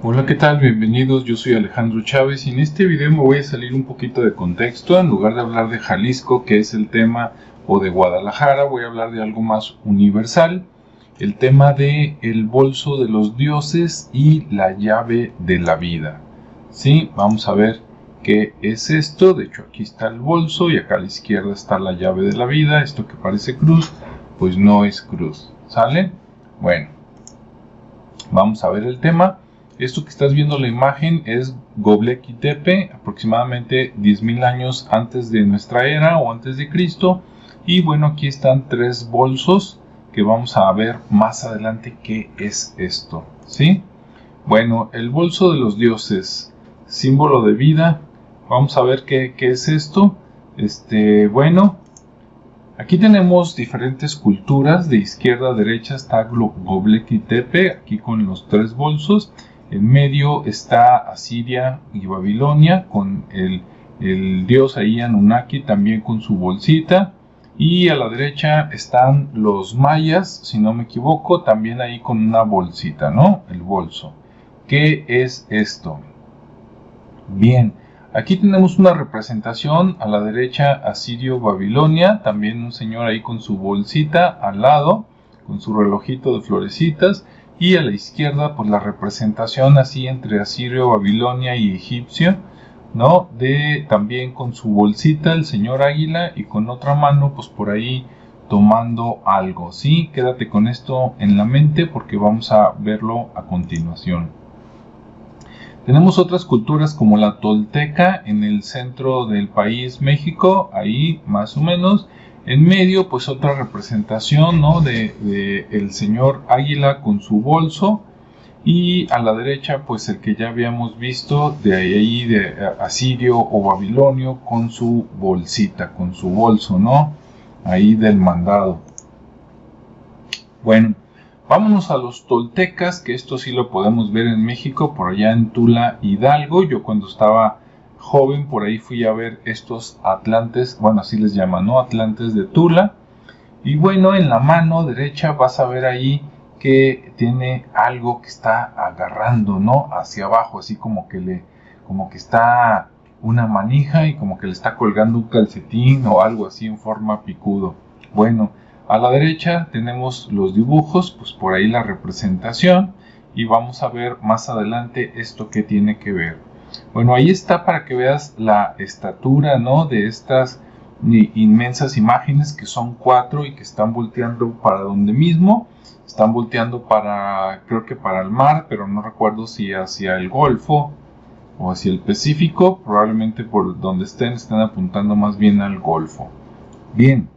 Hola, ¿qué tal? Bienvenidos, yo soy Alejandro Chávez y en este video me voy a salir un poquito de contexto. En lugar de hablar de Jalisco, que es el tema, o de Guadalajara, voy a hablar de algo más universal. El tema de el bolso de los dioses y la llave de la vida. Sí, vamos a ver qué es esto. De hecho, aquí está el bolso y acá a la izquierda está la llave de la vida. Esto que parece cruz, pues no es cruz. ¿Sale? Bueno, vamos a ver el tema. Esto que estás viendo la imagen es Göbekli Tepe, aproximadamente 10.000 años antes de nuestra era o antes de Cristo. Y bueno, aquí están tres bolsos que vamos a ver más adelante qué es esto, ¿sí? Bueno, el bolso de los dioses, símbolo de vida. Vamos a ver qué, qué es esto. Este, bueno, aquí tenemos diferentes culturas. De izquierda a derecha está Göbekli Tepe, aquí con los tres bolsos. En medio está Asiria y Babilonia con el, dios ahí Anunnaki también con su bolsita. Y a la derecha están los mayas, si no me equivoco, también ahí con una bolsita, ¿no? El bolso. ¿Qué es esto? Bien, aquí tenemos una representación a la derecha Asirio-Babilonia, también un señor ahí con su bolsita al lado, con su relojito de florecitas y a la izquierda pues la representación así entre asirio, babilonia y egipcio, ¿no? De también con su bolsita el señor águila y con otra mano pues por ahí tomando algo, ¿sí? Quédate con esto en la mente porque vamos a verlo a continuación. Tenemos otras culturas como la tolteca en el centro del país México, ahí más o menos, en medio, pues otra representación ¿no? de, el señor Águila con su bolso. Y a la derecha, pues el que ya habíamos visto de ahí de Asirio o Babilonio con su bolsita, con su bolso, ¿no? Ahí del mandado. Bueno, vámonos a los toltecas, que esto sí lo podemos ver en México, por allá en Tula, Hidalgo. Yo cuando estaba joven por ahí fui a ver estos atlantes, bueno, así les llaman, ¿no? Atlantes de Tula. Y bueno, en la mano derecha vas a ver ahí que tiene algo que está agarrando, ¿no? Hacia abajo, así como que le, como que está una manija y como que le está colgando un calcetín o algo así en forma picudo. Bueno, a la derecha tenemos los dibujos, pues por ahí la representación y vamos a ver más adelante esto que tiene que ver. Bueno, ahí está para que veas la estatura, ¿no? De estas inmensas imágenes que son cuatro y que están volteando para donde mismo. Están volteando para, creo que para el mar, pero no recuerdo si hacia el Golfo o hacia el Pacífico. Probablemente por donde estén, están apuntando más bien al Golfo. Bien,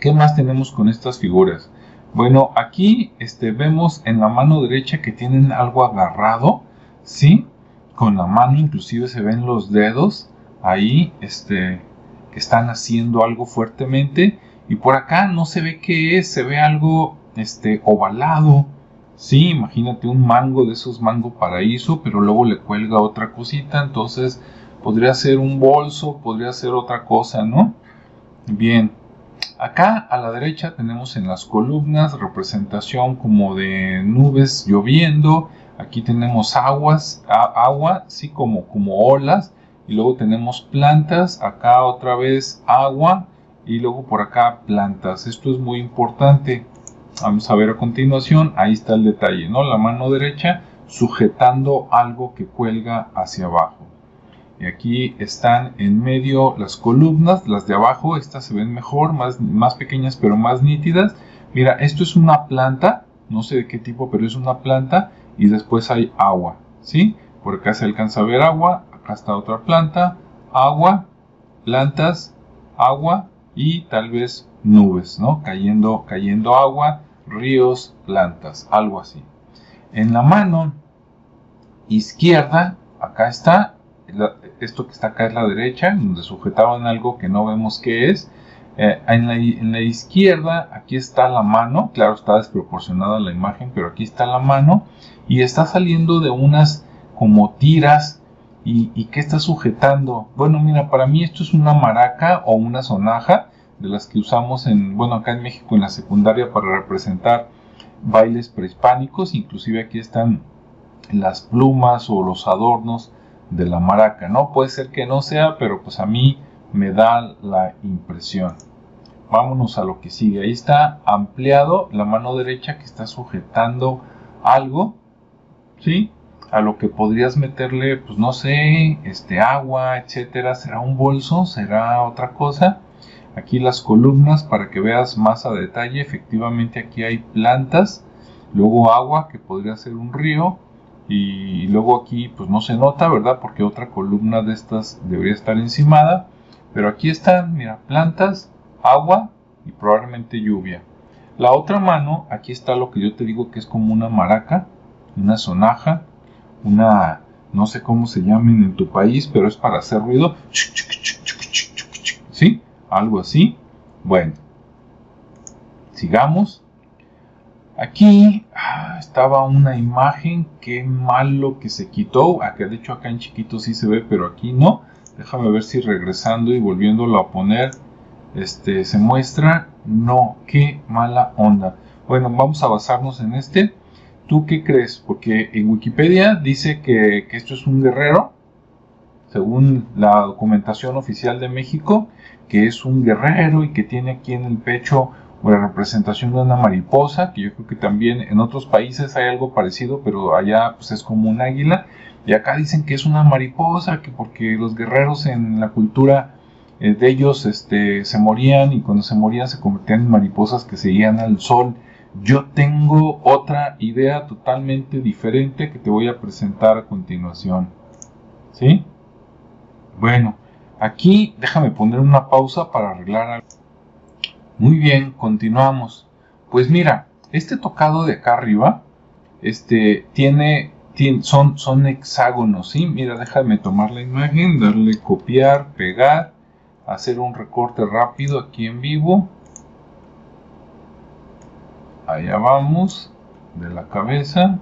¿qué más tenemos con estas figuras? Bueno, aquí este, vemos en la mano derecha que tienen algo agarrado, ¿sí? Con la mano, inclusive se ven los dedos ahí, este, que están haciendo algo fuertemente. Y por acá no se ve qué es, se ve algo, este, ovalado. Sí, imagínate un mango de esos mango paraíso, pero luego le cuelga otra cosita, entonces podría ser un bolso, podría ser otra cosa, ¿no? Bien, acá a la derecha tenemos en las columnas representación como de nubes lloviendo, Aquí tenemos aguas, agua, sí, como, como olas. Y luego tenemos plantas, acá otra vez agua y luego por acá plantas. Esto es muy importante. Vamos a ver a continuación, ahí está el detalle, ¿no? La mano derecha sujetando algo que cuelga hacia abajo. Y aquí están en medio las columnas, las de abajo, estas se ven mejor, más, más pequeñas pero más nítidas. Mira, esto es una planta, no sé de qué tipo, pero es una planta y después hay agua, ¿sí? Por acá se alcanza a ver agua, acá está otra planta, agua, plantas, agua y tal vez nubes, ¿no? Cayendo, cayendo agua, ríos, plantas, algo así. En la mano izquierda, acá está, esto que está acá es la derecha, donde sujetaban algo que no vemos qué es, eh, en, la, izquierda, aquí está la mano, claro, está desproporcionada la imagen, pero aquí está la mano y está saliendo de unas como tiras y, y ¿qué está sujetando? Bueno, mira, para mí esto es una maraca o una sonaja de las que usamos en, bueno, acá en México en la secundaria para representar bailes prehispánicos, inclusive aquí están las plumas o los adornos de la maraca, ¿no? Puede ser que no sea, pero pues a mí me da la impresión. Vámonos a lo que sigue. Ahí está ampliado la mano derecha que está sujetando algo, ¿sí? A lo que podrías meterle, pues no sé, este agua, etcétera. ¿Será un bolso? ¿Será otra cosa? Aquí las columnas para que veas más a detalle. Efectivamente aquí hay plantas, luego agua que podría ser un río y luego aquí pues no se nota, ¿verdad? Porque otra columna de estas debería estar encimada. Pero aquí están, mira, plantas, agua y probablemente lluvia. La otra mano, aquí está lo que yo te digo que es como una maraca, una sonaja, una, no sé cómo se llamen en tu país, pero es para hacer ruido. ¿Sí? Algo así. Bueno, sigamos. Aquí ah, estaba una imagen, qué malo que se quitó, que de hecho acá en chiquito sí se ve, pero aquí no. Déjame ver si regresando y volviéndolo a poner, este, se muestra. No, qué mala onda. Bueno, vamos a basarnos en este. ¿Tú qué crees? Porque en Wikipedia dice que, esto es un guerrero, según la documentación oficial de México, que es un guerrero y que tiene aquí en el pecho la representación de una mariposa, que yo creo que también en otros países hay algo parecido, pero allá pues es como un águila. Y acá dicen que es una mariposa, que porque los guerreros en la cultura eh, de ellos este, se morían y cuando se morían se convertían en mariposas que seguían al sol. Yo tengo otra idea totalmente diferente que te voy a presentar a continuación. ¿Sí? Bueno, aquí déjame poner una pausa para arreglar algo. Muy bien, continuamos. Pues mira, este tocado de acá arriba, este, tiene, son, son hexágonos, ¿sí? Mira, déjame tomar la imagen, darle copiar, pegar, hacer un recorte rápido aquí en vivo. Allá vamos, de la cabeza.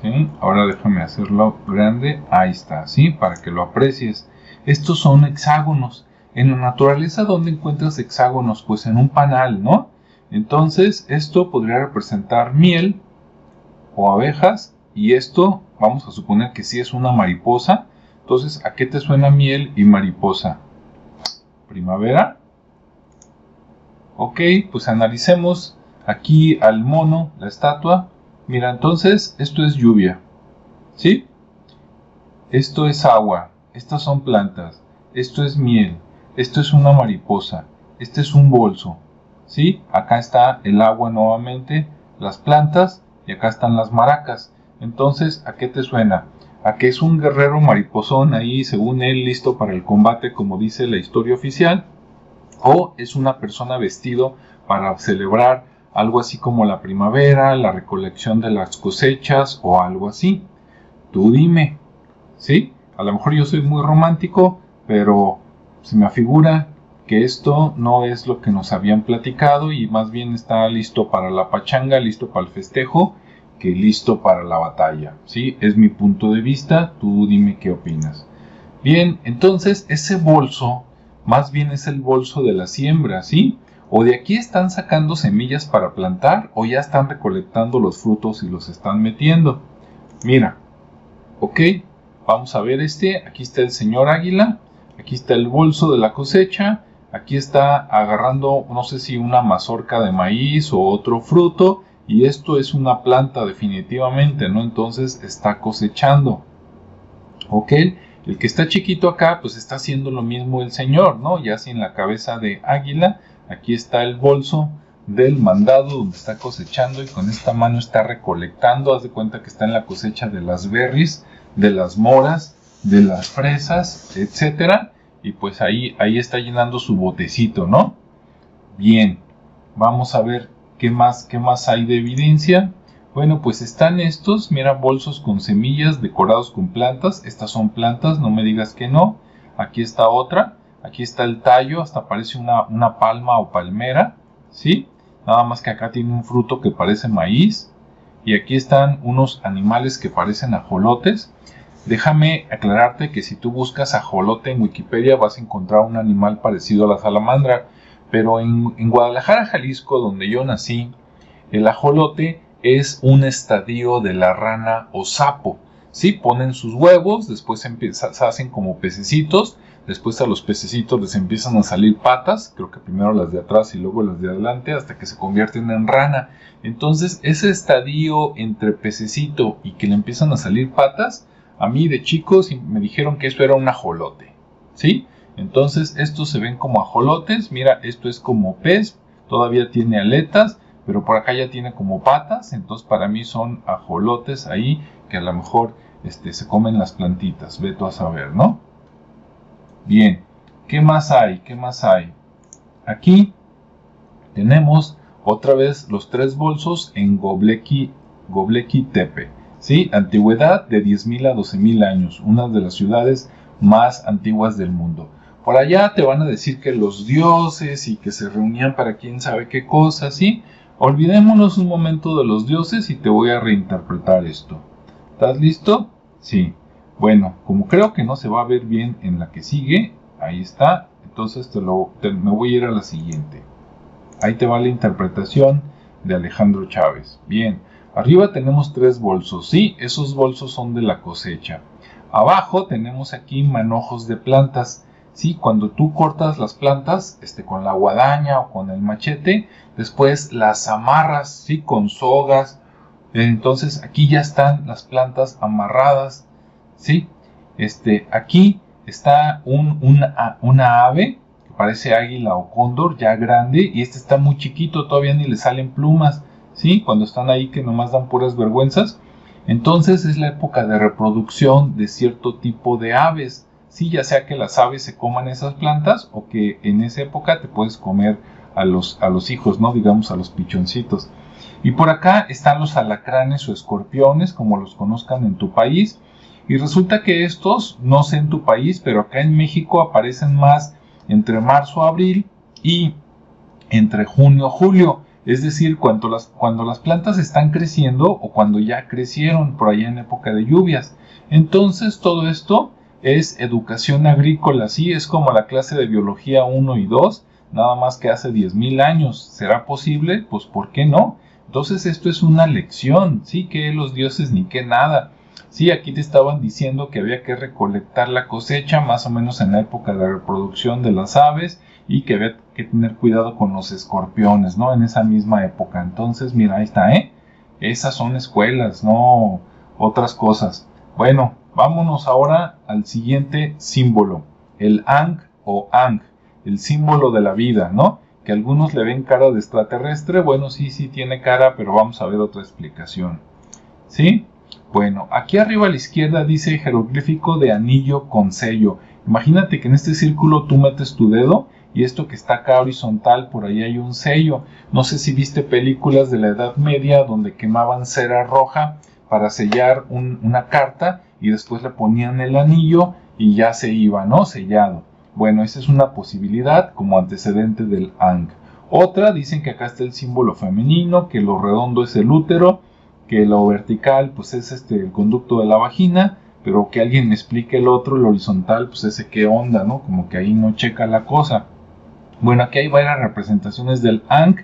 ¿Sí? Ahora déjame hacerlo grande, ahí está, ¿sí? Para que lo aprecies. Estos son hexágonos. En la naturaleza, ¿dónde encuentras hexágonos? Pues en un panal, ¿no? Entonces, esto podría representar miel o abejas, y esto, vamos a suponer que sí es una mariposa. Entonces, ¿a qué te suena miel y mariposa? ¿Primavera? Ok, pues analicemos aquí al mono, la estatua. Mira, entonces, esto es lluvia. ¿Sí? Esto es agua. Estas son plantas. Esto es miel esto es una mariposa, este es un bolso, ¿sí? Acá está el agua nuevamente, las plantas y acá están las maracas. Entonces, ¿a qué te suena? ¿A que es un guerrero mariposón ahí, según él, listo para el combate, como dice la historia oficial? ¿O es una persona vestido para celebrar algo así como la primavera, la recolección de las cosechas o algo así? Tú dime, ¿sí? A lo mejor yo soy muy romántico, pero se me afigura que esto no es lo que nos habían platicado y más bien está listo para la pachanga, listo para el festejo, que listo para la batalla. ¿sí? Es mi punto de vista, tú dime qué opinas. Bien, entonces ese bolso más bien es el bolso de la siembra, ¿sí? O de aquí están sacando semillas para plantar o ya están recolectando los frutos y los están metiendo. Mira, ok, vamos a ver este, aquí está el señor águila Aquí está el bolso de la cosecha. Aquí está agarrando, no sé si una mazorca de maíz o otro fruto. Y esto es una planta definitivamente, ¿no? Entonces está cosechando. ¿Ok? El que está chiquito acá, pues está haciendo lo mismo el señor, ¿no? Ya sin la cabeza de águila. Aquí está el bolso del mandado donde está cosechando y con esta mano está recolectando. Haz de cuenta que está en la cosecha de las berries, de las moras de las fresas, etcétera, y pues ahí, ahí está llenando su botecito, ¿no? Bien, vamos a ver qué más, qué más hay de evidencia. Bueno, pues están estos, mira, bolsos con semillas decorados con plantas. Estas son plantas, no me digas que no. Aquí está otra. Aquí está el tallo, hasta parece una, una palma o palmera, ¿sí? Nada más que acá tiene un fruto que parece maíz. Y aquí están unos animales que parecen ajolotes. Déjame aclararte que si tú buscas ajolote en Wikipedia vas a encontrar un animal parecido a la salamandra, pero en, Guadalajara, Jalisco, donde yo nací, el ajolote es un estadio de la rana o sapo. ¿sí? Ponen sus huevos, después se hacen como pececitos, después a los pececitos les empiezan a salir patas, creo que primero las de atrás y luego las de adelante, hasta que se convierten en rana. Entonces, ese estadio entre pececito y que le empiezan a salir patas, a mí de chicos me dijeron que eso era un ajolote, ¿sí? Entonces, estos se ven como ajolotes, mira, esto es como pez, todavía tiene aletas, pero por acá ya tiene como patas, entonces para mí son ajolotes ahí que a lo mejor este, se comen las plantitas, veto a saber, ¿no? Bien, ¿qué más hay? ¿Qué más hay? Aquí tenemos otra vez los tres bolsos en Gobleki, Gobleki Tepe, ¿sí? Antigüedad de 10.000 a 12.000 años, una de las ciudades más antiguas del mundo. Por allá te van a decir que los dioses y que se reunían para quién sabe qué cosas, ¿sí? Olvidémonos un momento de los dioses y te voy a reinterpretar esto. ¿Estás listo? Sí. Bueno, como creo que no se va a ver bien en la que sigue, ahí está, entonces te lo, me voy a ir a la siguiente. Ahí te va la interpretación de Alejandro Chávez. Bien, arriba tenemos tres bolsos, sí, esos bolsos son de la cosecha. Abajo tenemos aquí manojos de plantas. Sí, cuando tú cortas las plantas este, con la guadaña o con el machete, después las amarras ¿sí? con sogas entonces aquí ya están las plantas amarradas, ¿sí? Este, aquí está un, una, una ave que parece águila o cóndor ya grande y este está muy chiquito, todavía ni le salen plumas, ¿sí? Cuando están ahí que nomás dan puras vergüenzas. Entonces es la época de reproducción de cierto tipo de aves, ¿sí? Ya sea que las aves se coman esas plantas o que en esa época te puedes comer a los, a los hijos, ¿no? Digamos a los pichoncitos. Y por acá están los alacranes o escorpiones, como los conozcan en tu país. Y resulta que estos, no sé en tu país, pero acá en México aparecen más entre marzo, abril y entre junio, julio. Es decir, cuando las, cuando las plantas están creciendo o cuando ya crecieron por allá en época de lluvias. Entonces todo esto es educación agrícola, sí, es como la clase de biología 1 y 2, nada más que hace 10.000 años. ¿Será posible? Pues ¿por qué no? Entonces esto es una lección, sí, que los dioses ni que nada. Sí, aquí te estaban diciendo que había que recolectar la cosecha más o menos en la época de reproducción de las aves y que había que tener cuidado con los escorpiones, ¿no? En esa misma época. Entonces, mira, ahí está, ¿eh? Esas son escuelas, no otras cosas. Bueno, vámonos ahora al siguiente símbolo, el Ang o Ang, el símbolo de la vida, ¿no? que algunos le ven cara de extraterrestre, bueno, sí, sí tiene cara, pero vamos a ver otra explicación. ¿Sí? Bueno, aquí arriba a la izquierda dice jeroglífico de anillo con sello. Imagínate que en este círculo tú metes tu dedo y esto que está acá horizontal, por ahí hay un sello. No sé si viste películas de la Edad Media donde quemaban cera roja para sellar una carta y después le ponían el anillo y ya se iba, ¿no? Sellado. Bueno, esa es una posibilidad como antecedente del Ang. Otra, dicen que acá está el símbolo femenino, que lo redondo es el útero, que lo vertical pues es este el conducto de la vagina, pero que alguien me explique el otro, el horizontal, pues ese qué onda, ¿no? Como que ahí no checa la cosa. Bueno, aquí hay varias representaciones del Ang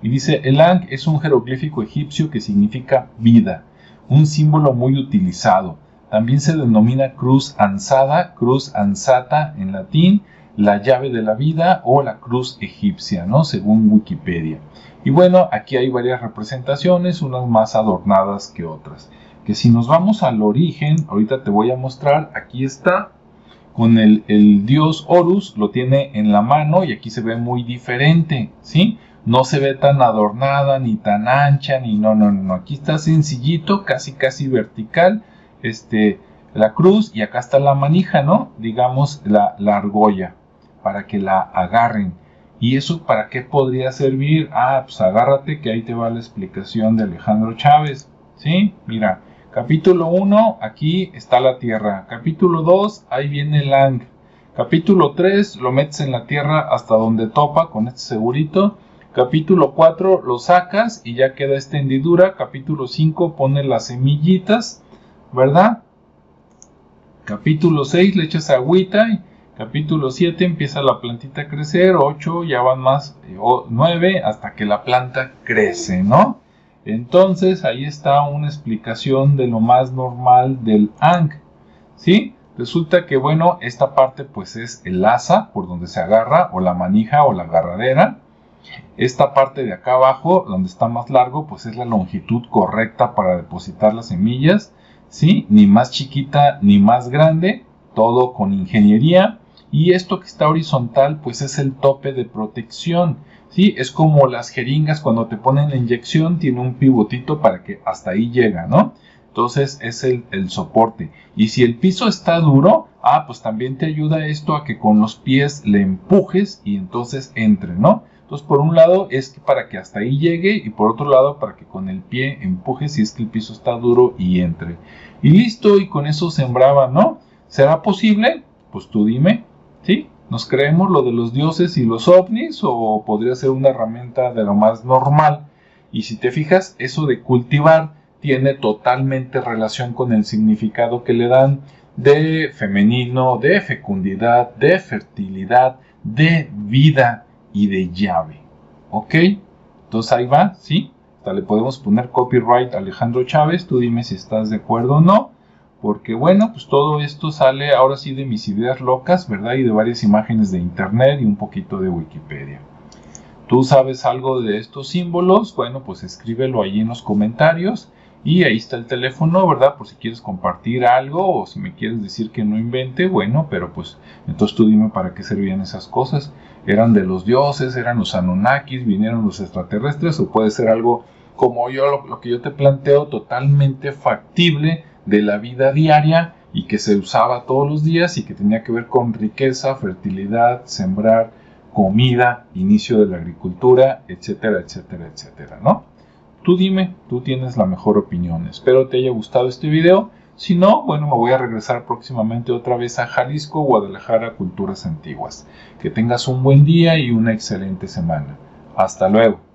y dice, el Ang es un jeroglífico egipcio que significa vida, un símbolo muy utilizado. También se denomina cruz ansada, cruz ansata en latín, la llave de la vida o la cruz egipcia, ¿no? Según Wikipedia. Y bueno, aquí hay varias representaciones, unas más adornadas que otras. Que si nos vamos al origen, ahorita te voy a mostrar, aquí está, con el, el, dios Horus, lo tiene en la mano y aquí se ve muy diferente, ¿sí? No se ve tan adornada, ni tan ancha, ni no, no, no, aquí está sencillito, casi, casi vertical, este, la cruz y acá está la manija, ¿no? Digamos la, la argolla, para que la agarren. ¿Y eso para qué podría servir? Ah, pues agárrate que ahí te va la explicación de Alejandro Chávez. ¿Sí? Mira, capítulo 1, aquí está la tierra. Capítulo 2, ahí viene el Ang. Capítulo 3, lo metes en la tierra hasta donde topa con este segurito. Capítulo 4, lo sacas y ya queda esta hendidura. Capítulo 5, pone las semillitas ¿verdad? Capítulo 6 le echas agüita y capítulo 7 empieza la plantita a crecer, 8 ya van más, 9 hasta que la planta crece, ¿no? Entonces ahí está una explicación de lo más normal del ang. ¿Sí? Resulta que bueno, esta parte pues es el asa por donde se agarra o la manija o la agarradera. Esta parte de acá abajo, donde está más largo, pues es la longitud correcta para depositar las semillas. ¿Sí? Ni más chiquita ni más grande, todo con ingeniería. Y esto que está horizontal, pues es el tope de protección. ¿sí? Es como las jeringas cuando te ponen la inyección, tiene un pivotito para que hasta ahí llega, ¿no? Entonces es el, el, soporte. Y si el piso está duro, ah, pues también te ayuda esto a que con los pies le empujes y entonces entre, ¿no? Entonces por un lado es que para que hasta ahí llegue y por otro lado para que con el pie empujes si es que el piso está duro y entre. Y listo, y con eso sembraba, ¿no? ¿Será posible? Pues tú dime, ¿sí? ¿Nos creemos lo de los dioses y los ovnis o podría ser una herramienta de lo más normal? Y si te fijas, eso de cultivar tiene totalmente relación con el significado que le dan de femenino, de fecundidad, de fertilidad, de vida y de llave. ¿Ok? Entonces ahí va, ¿sí? Hasta le podemos poner copyright Alejandro Chávez, tú dime si estás de acuerdo o no porque bueno, pues todo esto sale ahora sí de mis ideas locas, ¿verdad? Y de varias imágenes de internet y un poquito de Wikipedia. ¿Tú sabes algo de estos símbolos? Bueno, pues escríbelo ahí en los comentarios y ahí está el teléfono, ¿verdad? Por si quieres compartir algo o si me quieres decir que no invente, bueno, pero pues entonces tú dime para qué servían esas cosas. ¿Eran de los dioses? ¿Eran los Anunnakis? ¿Vinieron los extraterrestres? ¿O puede ser algo como yo, lo, que yo te planteo, totalmente factible? de la vida diaria y que se usaba todos los días y que tenía que ver con riqueza, fertilidad, sembrar, comida, inicio de la agricultura, etcétera, etcétera, etcétera, ¿no? Tú dime, tú tienes la mejor opinión. Espero te haya gustado este video. Si no, bueno, me voy a regresar próximamente otra vez a Jalisco, Guadalajara, Culturas Antiguas. Que tengas un buen día y una excelente semana. Hasta luego.